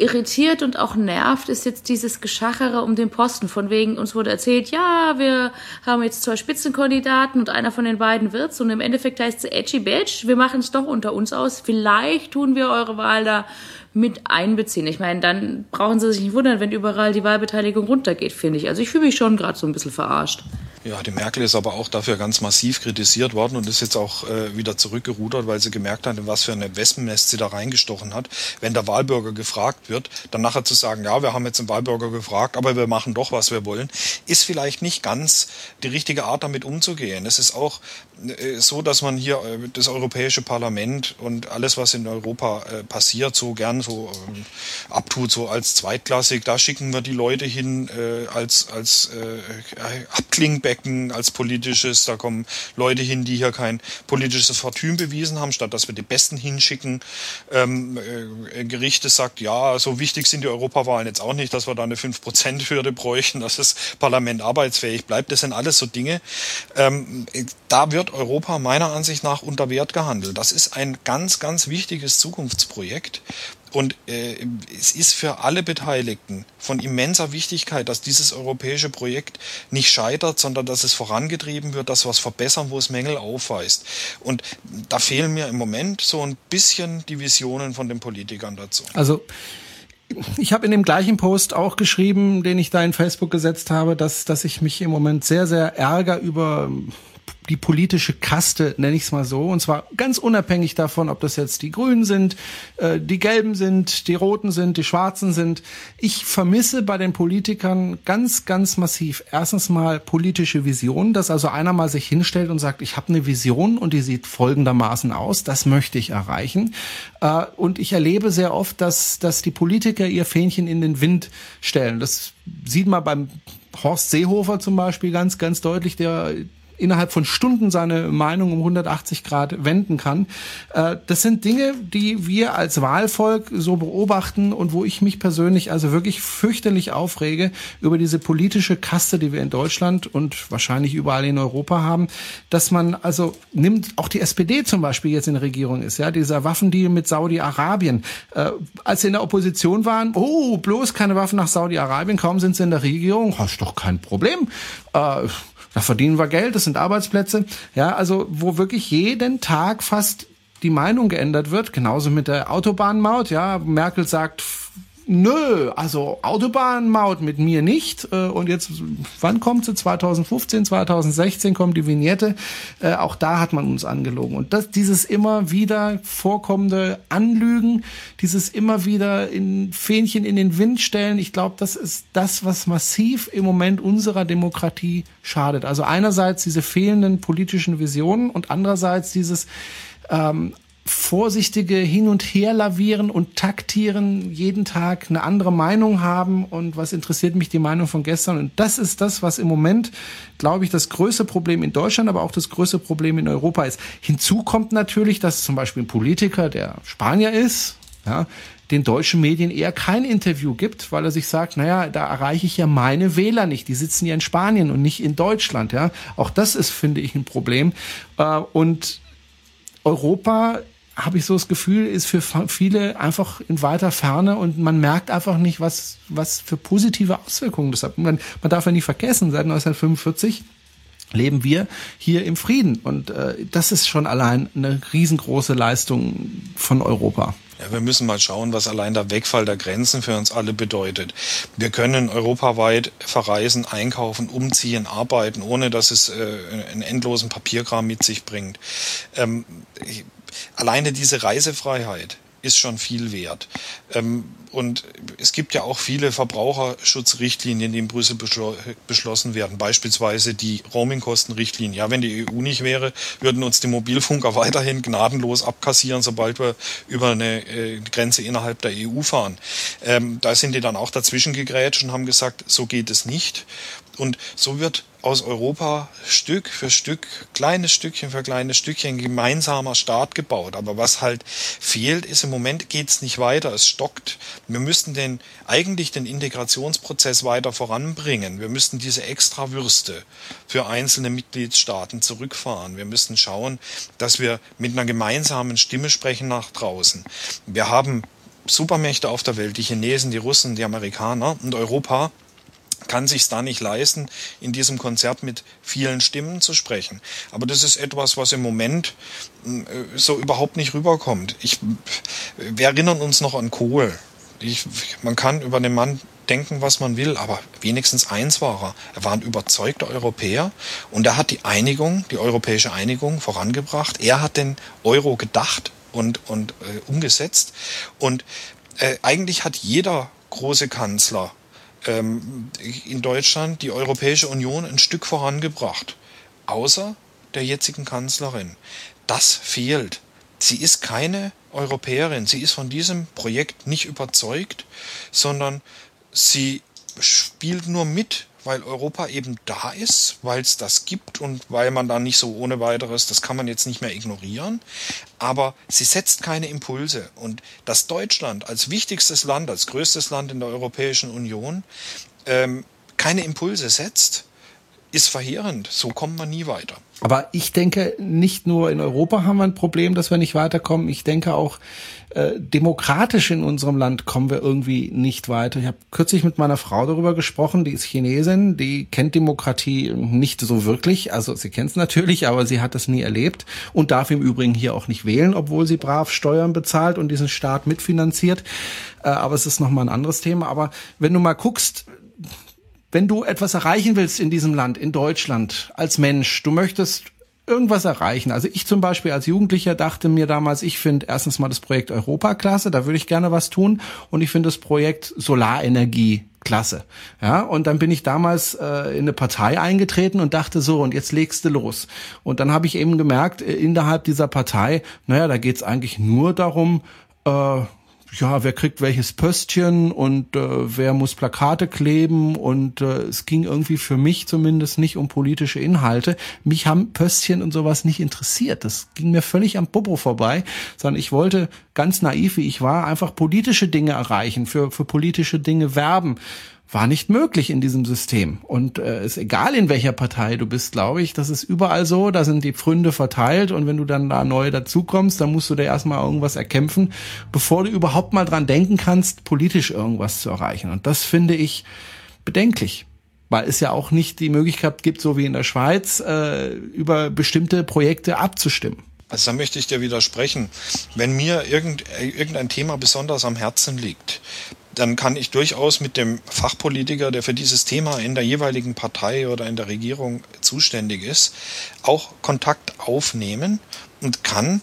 irritiert und auch nervt, ist jetzt dieses Geschachere um den Posten. Von wegen, uns wurde erzählt, ja, wir haben jetzt zwei Spitzenkandidaten und einer von den beiden wird's. Und im Endeffekt heißt es, Edgy Badge, wir machen es doch unter uns aus. Vielleicht tun wir eure Wahl da mit einbeziehen. Ich meine, dann brauchen Sie sich nicht wundern, wenn überall die Wahlbeteiligung runtergeht, finde ich. Also ich fühle mich schon gerade so ein bisschen verarscht. Ja, die Merkel ist aber auch dafür ganz massiv kritisiert worden und ist jetzt auch äh, wieder zurückgerudert, weil sie gemerkt hat, in was für eine Wespennest sie da reingestochen hat. Wenn der Wahlbürger gefragt wird, dann nachher zu sagen, ja, wir haben jetzt den Wahlbürger gefragt, aber wir machen doch, was wir wollen, ist vielleicht nicht ganz die richtige Art, damit umzugehen. Es ist auch äh, so, dass man hier äh, das Europäische Parlament und alles, was in Europa äh, passiert, so gern so ähm, abtut, so als zweitklassig. Da schicken wir die Leute hin äh, als, als äh, Abklingbecken, als politisches. Da kommen Leute hin, die hier kein politisches Fortune bewiesen haben, statt dass wir die Besten hinschicken. Ähm, äh, Gerichte sagt, ja, so wichtig sind die Europawahlen jetzt auch nicht, dass wir da eine 5%-Hürde bräuchten, dass das Parlament arbeitsfähig bleibt. Das sind alles so Dinge. Ähm, da wird Europa meiner Ansicht nach unter Wert gehandelt. Das ist ein ganz, ganz wichtiges Zukunftsprojekt. Und äh, es ist für alle Beteiligten von immenser Wichtigkeit, dass dieses europäische Projekt nicht scheitert, sondern dass es vorangetrieben wird, dass wir es verbessern, wo es Mängel aufweist. Und da fehlen mir im Moment so ein bisschen die Visionen von den Politikern dazu. Also ich habe in dem gleichen Post auch geschrieben, den ich da in Facebook gesetzt habe, dass, dass ich mich im Moment sehr, sehr ärger über die politische Kaste, nenne ich es mal so. Und zwar ganz unabhängig davon, ob das jetzt die Grünen sind, äh, die Gelben sind, die Roten sind, die Schwarzen sind. Ich vermisse bei den Politikern ganz, ganz massiv erstens mal politische Vision, dass also einer mal sich hinstellt und sagt, ich habe eine Vision und die sieht folgendermaßen aus, das möchte ich erreichen. Äh, und ich erlebe sehr oft, dass, dass die Politiker ihr Fähnchen in den Wind stellen. Das sieht man beim Horst Seehofer zum Beispiel ganz, ganz deutlich, der innerhalb von Stunden seine Meinung um 180 Grad wenden kann. Äh, das sind Dinge, die wir als Wahlvolk so beobachten und wo ich mich persönlich also wirklich fürchterlich aufrege über diese politische Kaste, die wir in Deutschland und wahrscheinlich überall in Europa haben, dass man also nimmt, auch die SPD zum Beispiel jetzt in der Regierung ist, ja, dieser Waffendeal mit Saudi-Arabien. Äh, als sie in der Opposition waren, oh, bloß keine Waffen nach Saudi-Arabien, kaum sind sie in der Regierung, hast doch kein Problem. Äh, da verdienen wir Geld, das sind Arbeitsplätze. Ja, also wo wirklich jeden Tag fast die Meinung geändert wird, genauso mit der Autobahnmaut. Ja, Merkel sagt Nö, also Autobahnmaut mit mir nicht. Äh, und jetzt, wann kommt sie? 2015, 2016 kommt die Vignette. Äh, auch da hat man uns angelogen. Und das, dieses immer wieder vorkommende Anlügen, dieses immer wieder in Fähnchen in den Wind stellen, ich glaube, das ist das, was massiv im Moment unserer Demokratie schadet. Also einerseits diese fehlenden politischen Visionen und andererseits dieses ähm, vorsichtige Hin- und Herlavieren und Taktieren, jeden Tag eine andere Meinung haben und was interessiert mich die Meinung von gestern. Und das ist das, was im Moment, glaube ich, das größte Problem in Deutschland, aber auch das größte Problem in Europa ist. Hinzu kommt natürlich, dass zum Beispiel ein Politiker, der Spanier ist, ja, den deutschen Medien eher kein Interview gibt, weil er sich sagt, naja, da erreiche ich ja meine Wähler nicht. Die sitzen ja in Spanien und nicht in Deutschland. Ja, auch das ist, finde ich, ein Problem. Äh, und Europa habe ich so das Gefühl, ist für viele einfach in weiter Ferne und man merkt einfach nicht, was, was für positive Auswirkungen das hat. Man, man darf ja nicht vergessen, seit 1945 leben wir hier im Frieden und äh, das ist schon allein eine riesengroße Leistung von Europa. Ja, wir müssen mal schauen, was allein der Wegfall der Grenzen für uns alle bedeutet. Wir können europaweit verreisen, einkaufen, umziehen, arbeiten, ohne dass es äh, einen endlosen Papierkram mit sich bringt. Ähm, alleine diese Reisefreiheit ist schon viel wert. Ähm, und es gibt ja auch viele Verbraucherschutzrichtlinien, die in Brüssel beschl beschlossen werden. Beispielsweise die Roaming-Kostenrichtlinie. Ja, wenn die EU nicht wäre, würden uns die Mobilfunker weiterhin gnadenlos abkassieren, sobald wir über eine äh, Grenze innerhalb der EU fahren. Ähm, da sind die dann auch dazwischen gegrätscht und haben gesagt, so geht es nicht. Und so wird aus Europa Stück für Stück, kleines Stückchen für kleines Stückchen gemeinsamer Staat gebaut. Aber was halt fehlt, ist im Moment geht's nicht weiter, es stockt. Wir müssten den, eigentlich den Integrationsprozess weiter voranbringen. Wir müssten diese Extrawürste für einzelne Mitgliedstaaten zurückfahren. Wir müssten schauen, dass wir mit einer gemeinsamen Stimme sprechen nach draußen. Wir haben Supermächte auf der Welt, die Chinesen, die Russen, die Amerikaner und Europa kann sich da nicht leisten, in diesem Konzert mit vielen Stimmen zu sprechen. Aber das ist etwas, was im Moment äh, so überhaupt nicht rüberkommt. Ich, wir erinnern uns noch an Kohl. Ich, man kann über den Mann denken, was man will, aber wenigstens eins war er. Er war ein überzeugter Europäer und er hat die Einigung, die europäische Einigung vorangebracht. Er hat den Euro gedacht und, und äh, umgesetzt. Und äh, eigentlich hat jeder große Kanzler ähm, in Deutschland die Europäische Union ein Stück vorangebracht. Außer der jetzigen Kanzlerin. Das fehlt. Sie ist keine Europäerin. Sie ist von diesem Projekt nicht überzeugt, sondern sie spielt nur mit weil Europa eben da ist, weil es das gibt und weil man da nicht so ohne weiteres, das kann man jetzt nicht mehr ignorieren. Aber sie setzt keine Impulse. Und dass Deutschland als wichtigstes Land, als größtes Land in der Europäischen Union ähm, keine Impulse setzt, ist verheerend. So kommt man nie weiter. Aber ich denke, nicht nur in Europa haben wir ein Problem, dass wir nicht weiterkommen. Ich denke auch, äh, demokratisch in unserem Land kommen wir irgendwie nicht weiter. Ich habe kürzlich mit meiner Frau darüber gesprochen, die ist Chinesin, die kennt Demokratie nicht so wirklich. Also sie kennt es natürlich, aber sie hat es nie erlebt und darf im Übrigen hier auch nicht wählen, obwohl sie brav Steuern bezahlt und diesen Staat mitfinanziert. Äh, aber es ist nochmal ein anderes Thema. Aber wenn du mal guckst, wenn du etwas erreichen willst in diesem Land, in Deutschland, als Mensch, du möchtest irgendwas erreichen. Also ich zum Beispiel als Jugendlicher dachte mir damals, ich finde erstens mal das Projekt Europa klasse, da würde ich gerne was tun. Und ich finde das Projekt Solarenergie klasse. Ja, und dann bin ich damals äh, in eine Partei eingetreten und dachte so, und jetzt legst du los. Und dann habe ich eben gemerkt, äh, innerhalb dieser Partei, naja, da geht's eigentlich nur darum, äh, ja, wer kriegt welches Pöstchen und äh, wer muss Plakate kleben und äh, es ging irgendwie für mich zumindest nicht um politische Inhalte. Mich haben Pöstchen und sowas nicht interessiert. Das ging mir völlig am Popo vorbei, sondern ich wollte ganz naiv wie ich war einfach politische Dinge erreichen, für, für politische Dinge werben war nicht möglich in diesem System. Und äh, ist egal, in welcher Partei du bist, glaube ich, das ist überall so, da sind die Pfründe verteilt und wenn du dann da neu dazukommst, dann musst du dir erstmal irgendwas erkämpfen, bevor du überhaupt mal dran denken kannst, politisch irgendwas zu erreichen. Und das finde ich bedenklich. Weil es ja auch nicht die Möglichkeit gibt, so wie in der Schweiz, äh, über bestimmte Projekte abzustimmen. Also da möchte ich dir widersprechen. Wenn mir irgend, irgendein Thema besonders am Herzen liegt, dann kann ich durchaus mit dem Fachpolitiker, der für dieses Thema in der jeweiligen Partei oder in der Regierung zuständig ist, auch Kontakt aufnehmen und kann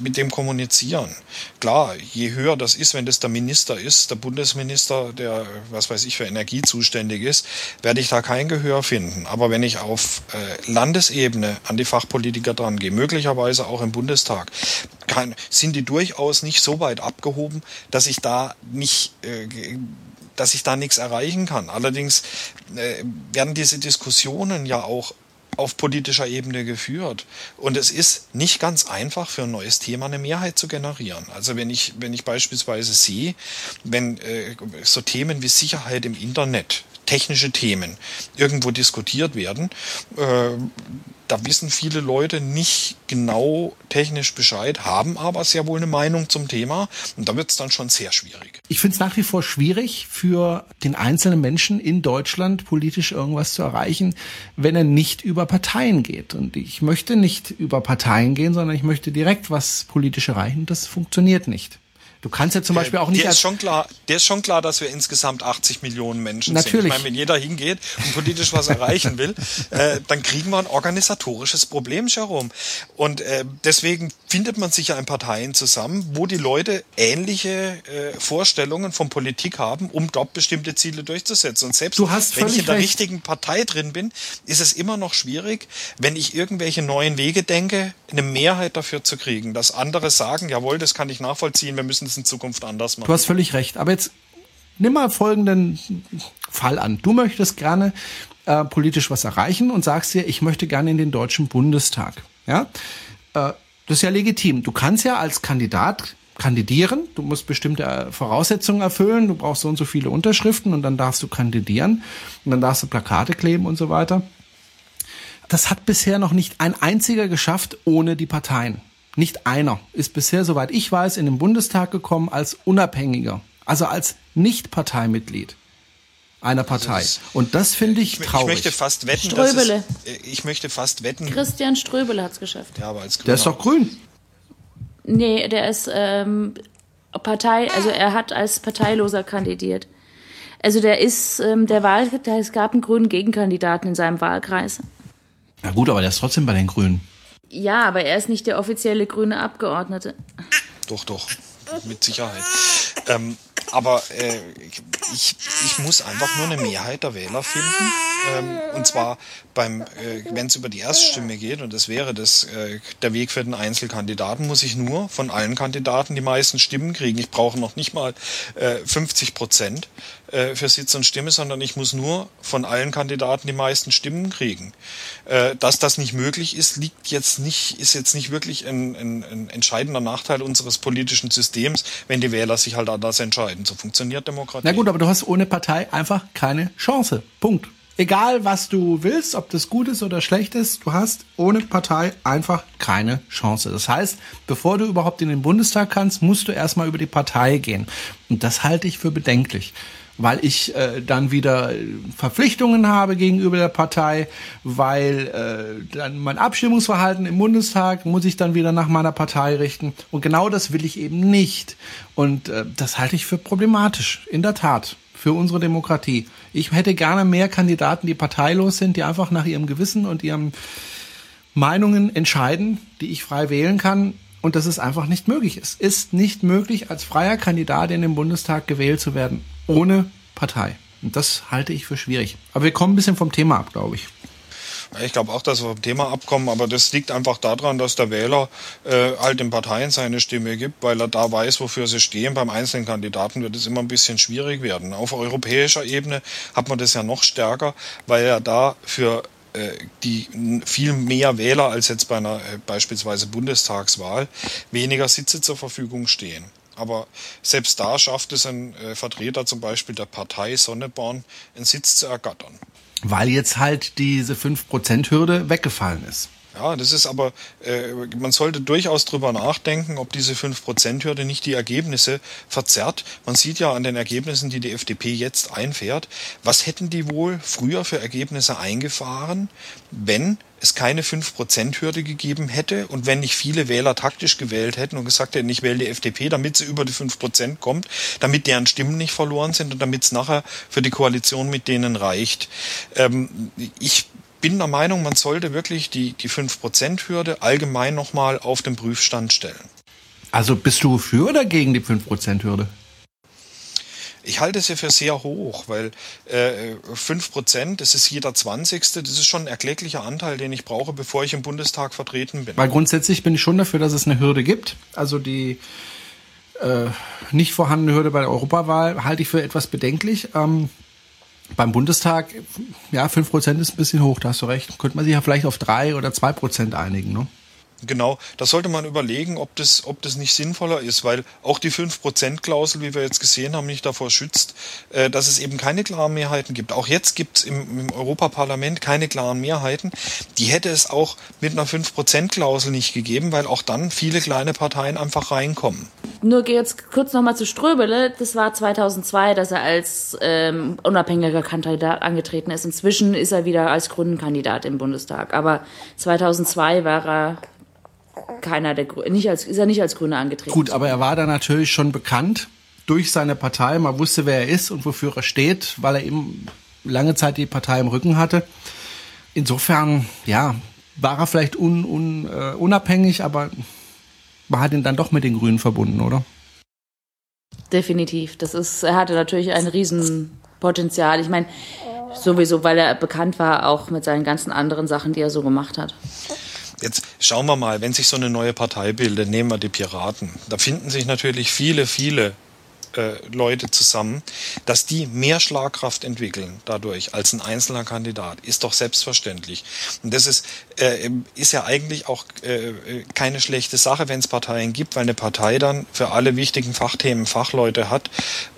mit dem kommunizieren. Klar, je höher das ist, wenn das der Minister ist, der Bundesminister, der, was weiß ich, für Energie zuständig ist, werde ich da kein Gehör finden. Aber wenn ich auf äh, Landesebene an die Fachpolitiker dran gehe, möglicherweise auch im Bundestag, kann, sind die durchaus nicht so weit abgehoben, dass ich da nicht äh, dass ich da nichts erreichen kann. Allerdings äh, werden diese Diskussionen ja auch auf politischer Ebene geführt. Und es ist nicht ganz einfach für ein neues Thema eine Mehrheit zu generieren. Also wenn ich, wenn ich beispielsweise sehe, wenn äh, so Themen wie Sicherheit im Internet, technische Themen irgendwo diskutiert werden, äh, da wissen viele Leute nicht genau technisch Bescheid, haben aber sehr wohl eine Meinung zum Thema und da wird es dann schon sehr schwierig. Ich finde es nach wie vor schwierig für den einzelnen Menschen in Deutschland politisch irgendwas zu erreichen, wenn er nicht über Parteien geht. Und ich möchte nicht über Parteien gehen, sondern ich möchte direkt was politisch erreichen. Das funktioniert nicht. Du kannst ja zum Beispiel auch nicht. Der ist schon klar, der ist schon klar, dass wir insgesamt 80 Millionen Menschen Natürlich. sind. Ich meine, wenn jeder hingeht und politisch was erreichen will, äh, dann kriegen wir ein organisatorisches Problem, Jerome. Und äh, deswegen findet man sich ja in Parteien zusammen, wo die Leute ähnliche äh, Vorstellungen von Politik haben, um dort bestimmte Ziele durchzusetzen. Und selbst wenn ich in der recht. richtigen Partei drin bin, ist es immer noch schwierig, wenn ich irgendwelche neuen Wege denke, eine Mehrheit dafür zu kriegen, dass andere sagen, jawohl, das kann ich nachvollziehen, wir müssen das in Zukunft anders machen. Du hast völlig recht. Aber jetzt nimm mal folgenden Fall an. Du möchtest gerne äh, politisch was erreichen und sagst dir, ich möchte gerne in den Deutschen Bundestag. Ja, äh, das ist ja legitim. Du kannst ja als Kandidat kandidieren. Du musst bestimmte äh, Voraussetzungen erfüllen. Du brauchst so und so viele Unterschriften und dann darfst du kandidieren und dann darfst du Plakate kleben und so weiter. Das hat bisher noch nicht ein einziger geschafft ohne die Parteien. Nicht einer ist bisher, soweit ich weiß, in den Bundestag gekommen als Unabhängiger, also als Nicht-Parteimitglied einer Partei. ist- Und das finde ich ich, ich traurig. möchte fast wetten, dass Ströbele. es, äh, ich möchte fast wetten, Christian Ströbele hat's geschafft. ja, aber als Der ist doch grün. Nee, der ist ähm, Partei, also er hat als Parteiloser kandidiert. Also der ist ähm, der Wahl, es gab einen grünen Gegenkandidaten in seinem Wahlkreis. Na gut, aber der ist trotzdem bei den Grünen. Ja, aber er ist nicht der offizielle grüne Abgeordnete. Doch, doch, mit Sicherheit. Ähm, aber äh, ich, ich muss einfach nur eine Mehrheit der Wähler finden. Ähm, und zwar beim, äh, wenn es über die Erststimme geht, und das wäre das, äh, der Weg für den Einzelkandidaten, muss ich nur von allen Kandidaten die meisten Stimmen kriegen. Ich brauche noch nicht mal äh, 50 Prozent äh, für Sitz und Stimme, sondern ich muss nur von allen Kandidaten die meisten Stimmen kriegen. Äh, dass das nicht möglich ist, liegt jetzt nicht, ist jetzt nicht wirklich ein, ein, ein entscheidender Nachteil unseres politischen Systems, wenn die Wähler sich halt anders entscheiden. So funktioniert Demokratie. Na gut, aber du hast ohne Partei einfach keine Chance. Punkt. Egal, was du willst, ob das gut ist oder schlecht ist, du hast ohne Partei einfach keine Chance. Das heißt, bevor du überhaupt in den Bundestag kannst, musst du erstmal über die Partei gehen. Und das halte ich für bedenklich, weil ich äh, dann wieder Verpflichtungen habe gegenüber der Partei, weil äh, dann mein Abstimmungsverhalten im Bundestag muss ich dann wieder nach meiner Partei richten. Und genau das will ich eben nicht. Und äh, das halte ich für problematisch, in der Tat für unsere Demokratie. Ich hätte gerne mehr Kandidaten, die parteilos sind, die einfach nach ihrem Gewissen und ihren Meinungen entscheiden, die ich frei wählen kann und dass es einfach nicht möglich ist. Ist nicht möglich, als freier Kandidat in den Bundestag gewählt zu werden, ohne Partei. Und das halte ich für schwierig. Aber wir kommen ein bisschen vom Thema ab, glaube ich. Ich glaube auch, dass wir vom Thema abkommen, aber das liegt einfach daran, dass der Wähler äh, halt den Parteien seine Stimme gibt, weil er da weiß, wofür sie stehen. Beim einzelnen Kandidaten wird es immer ein bisschen schwierig werden. Auf europäischer Ebene hat man das ja noch stärker, weil er da für äh, die viel mehr Wähler als jetzt bei einer äh, beispielsweise Bundestagswahl weniger Sitze zur Verfügung stehen. Aber selbst da schafft es ein äh, Vertreter zum Beispiel der Partei Sonneborn, einen Sitz zu ergattern. Weil jetzt halt diese 5%-Hürde weggefallen ist. Ja, das ist aber, äh, man sollte durchaus drüber nachdenken, ob diese 5%-Hürde nicht die Ergebnisse verzerrt. Man sieht ja an den Ergebnissen, die die FDP jetzt einfährt, was hätten die wohl früher für Ergebnisse eingefahren, wenn es keine 5%-Hürde gegeben hätte und wenn nicht viele Wähler taktisch gewählt hätten und gesagt hätten, ich wähle die FDP, damit sie über die 5% kommt, damit deren Stimmen nicht verloren sind und damit es nachher für die Koalition mit denen reicht. Ähm, ich bin der Meinung, man sollte wirklich die, die 5%-Hürde allgemein nochmal auf den Prüfstand stellen. Also bist du für oder gegen die 5%-Hürde? Ich halte es hier für sehr hoch, weil äh, 5%, das ist jeder 20. Das ist schon ein erkläglicher Anteil, den ich brauche, bevor ich im Bundestag vertreten bin. Weil grundsätzlich bin ich schon dafür, dass es eine Hürde gibt. Also die äh, nicht vorhandene Hürde bei der Europawahl halte ich für etwas bedenklich. Ähm, beim Bundestag, ja, 5% ist ein bisschen hoch, da hast du recht. Könnte man sich ja vielleicht auf 3 oder 2% einigen, ne? Genau, da sollte man überlegen, ob das, ob das nicht sinnvoller ist, weil auch die 5%-Klausel, wie wir jetzt gesehen haben, nicht davor schützt, äh, dass es eben keine klaren Mehrheiten gibt. Auch jetzt gibt es im, im Europaparlament keine klaren Mehrheiten. Die hätte es auch mit einer 5%-Klausel nicht gegeben, weil auch dann viele kleine Parteien einfach reinkommen. Nur jetzt kurz nochmal zu Ströbele. Das war 2002, dass er als ähm, unabhängiger Kandidat angetreten ist. Inzwischen ist er wieder als Grünenkandidat im Bundestag. Aber 2002 war er keiner der nicht als ist er nicht als Grüner angetreten. Gut, aber er war da natürlich schon bekannt durch seine Partei. Man wusste, wer er ist und wofür er steht, weil er eben lange Zeit die Partei im Rücken hatte. Insofern, ja, war er vielleicht un, un, uh, unabhängig, aber man hat ihn dann doch mit den Grünen verbunden, oder? Definitiv. Das ist, er hatte natürlich ein Riesenpotenzial. Ich meine, sowieso, weil er bekannt war, auch mit seinen ganzen anderen Sachen, die er so gemacht hat. Jetzt schauen wir mal, wenn sich so eine neue Partei bildet, nehmen wir die Piraten. Da finden sich natürlich viele, viele äh, Leute zusammen, dass die mehr Schlagkraft entwickeln dadurch als ein einzelner Kandidat, ist doch selbstverständlich. Und das ist, äh, ist ja eigentlich auch äh, keine schlechte Sache, wenn es Parteien gibt, weil eine Partei dann für alle wichtigen Fachthemen Fachleute hat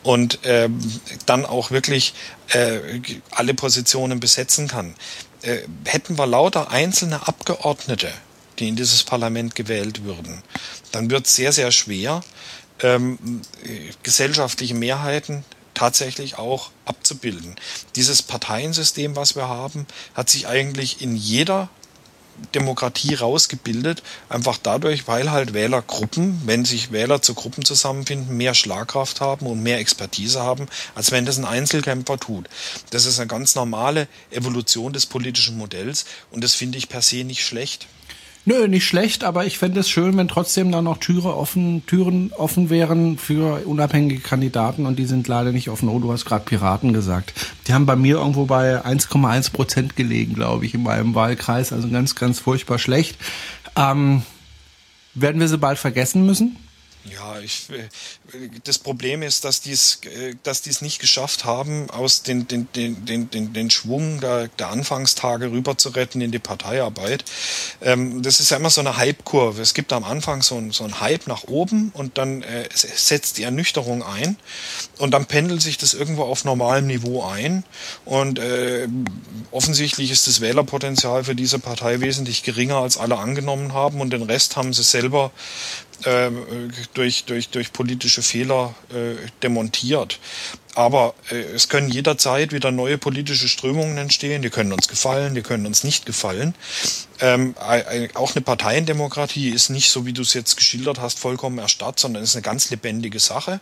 und ähm, dann auch wirklich äh, alle Positionen besetzen kann. Äh, hätten wir lauter einzelne Abgeordnete, die in dieses Parlament gewählt würden, dann wird es sehr, sehr schwer, ähm, gesellschaftliche Mehrheiten tatsächlich auch abzubilden. Dieses Parteiensystem, was wir haben, hat sich eigentlich in jeder Demokratie rausgebildet, einfach dadurch, weil halt Wählergruppen, wenn sich Wähler zu Gruppen zusammenfinden, mehr Schlagkraft haben und mehr Expertise haben, als wenn das ein Einzelkämpfer tut. Das ist eine ganz normale Evolution des politischen Modells und das finde ich per se nicht schlecht. Nö, nicht schlecht, aber ich fände es schön, wenn trotzdem da noch Türe offen, Türen offen wären für unabhängige Kandidaten und die sind leider nicht offen. Oh, du hast gerade Piraten gesagt. Die haben bei mir irgendwo bei 1,1 Prozent gelegen, glaube ich, in meinem Wahlkreis. Also ganz, ganz furchtbar schlecht. Ähm, werden wir sie bald vergessen müssen? Ja, ich, äh, das Problem ist, dass die es äh, dass die's nicht geschafft haben, aus den, den, den, den, den, den Schwung der, der Anfangstage rüber zu retten in die Parteiarbeit. Ähm, das ist ja immer so eine Hype-Kurve. Es gibt am Anfang so ein, so ein Hype nach oben und dann äh, setzt die Ernüchterung ein und dann pendelt sich das irgendwo auf normalem Niveau ein und äh, offensichtlich ist das Wählerpotenzial für diese Partei wesentlich geringer, als alle angenommen haben und den Rest haben sie selber durch, durch, durch politische Fehler äh, demontiert. Aber äh, es können jederzeit wieder neue politische Strömungen entstehen. Die können uns gefallen, die können uns nicht gefallen. Ähm, auch eine Parteiendemokratie ist nicht so, wie du es jetzt geschildert hast, vollkommen erstarrt, sondern ist eine ganz lebendige Sache.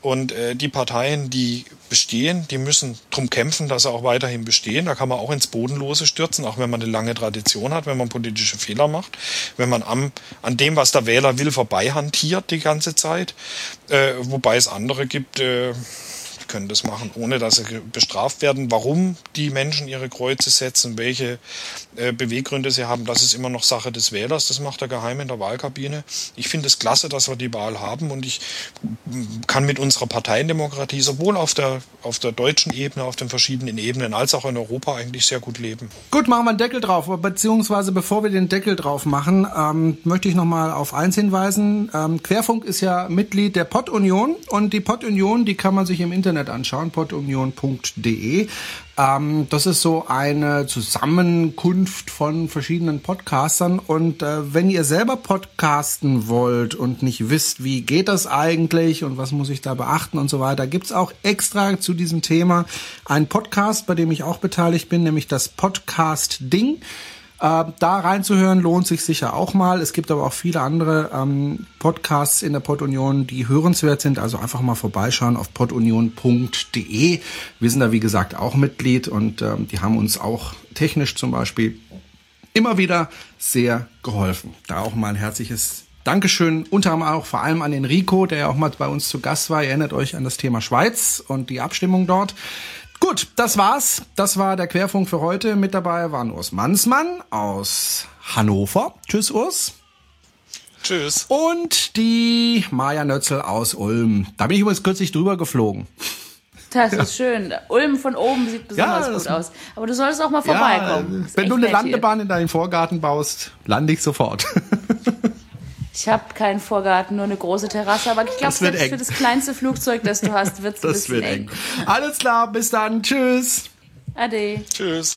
Und äh, die Parteien, die bestehen, die müssen drum kämpfen, dass sie auch weiterhin bestehen. Da kann man auch ins Bodenlose stürzen, auch wenn man eine lange Tradition hat, wenn man politische Fehler macht, wenn man am, an dem, was der Wähler will, vorbei hantiert die ganze Zeit. Äh, wobei es andere gibt, äh, können das machen, ohne dass sie bestraft werden. Warum die Menschen ihre Kreuze setzen, welche äh, Beweggründe sie haben, das ist immer noch Sache des Wählers. Das macht er geheim in der Wahlkabine. Ich finde es klasse, dass wir die Wahl haben und ich kann mit unserer Parteiendemokratie sowohl auf der, auf der deutschen Ebene, auf den verschiedenen Ebenen, als auch in Europa eigentlich sehr gut leben. Gut, machen wir einen Deckel drauf. Beziehungsweise bevor wir den Deckel drauf machen, ähm, möchte ich noch mal auf eins hinweisen. Ähm, Querfunk ist ja Mitglied der Pott-Union und die Pott-Union, die kann man sich im Internet Internet anschauen, podunion.de. Ähm, das ist so eine Zusammenkunft von verschiedenen Podcastern. Und äh, wenn ihr selber podcasten wollt und nicht wisst, wie geht das eigentlich und was muss ich da beachten und so weiter, gibt's auch extra zu diesem Thema einen Podcast, bei dem ich auch beteiligt bin, nämlich das Podcast Ding. Äh, da reinzuhören lohnt sich sicher auch mal. Es gibt aber auch viele andere ähm, Podcasts in der Podunion, die hörenswert sind. Also einfach mal vorbeischauen auf podunion.de. Wir sind da wie gesagt auch Mitglied und ähm, die haben uns auch technisch zum Beispiel immer wieder sehr geholfen. Da auch mal ein herzliches Dankeschön, unter anderem auch vor allem an den Rico, der ja auch mal bei uns zu Gast war. Ihr erinnert euch an das Thema Schweiz und die Abstimmung dort. Gut, das war's. Das war der Querfunk für heute. Mit dabei waren Urs Mansmann aus Hannover. Tschüss, Urs. Tschüss. Und die Maja Nötzel aus Ulm. Da bin ich übrigens kürzlich drüber geflogen. Das ist schön. Ulm von oben sieht besonders ja, gut aus. Aber du solltest auch mal vorbeikommen. Ja, wenn du eine Landebahn hier. in deinen Vorgarten baust, lande ich sofort. Ich habe keinen Vorgarten, nur eine große Terrasse, aber ich glaube, selbst eng. für das kleinste Flugzeug, das du hast, wird es ein bisschen eng. eng. Alles klar, bis dann. Tschüss. Ade. Tschüss.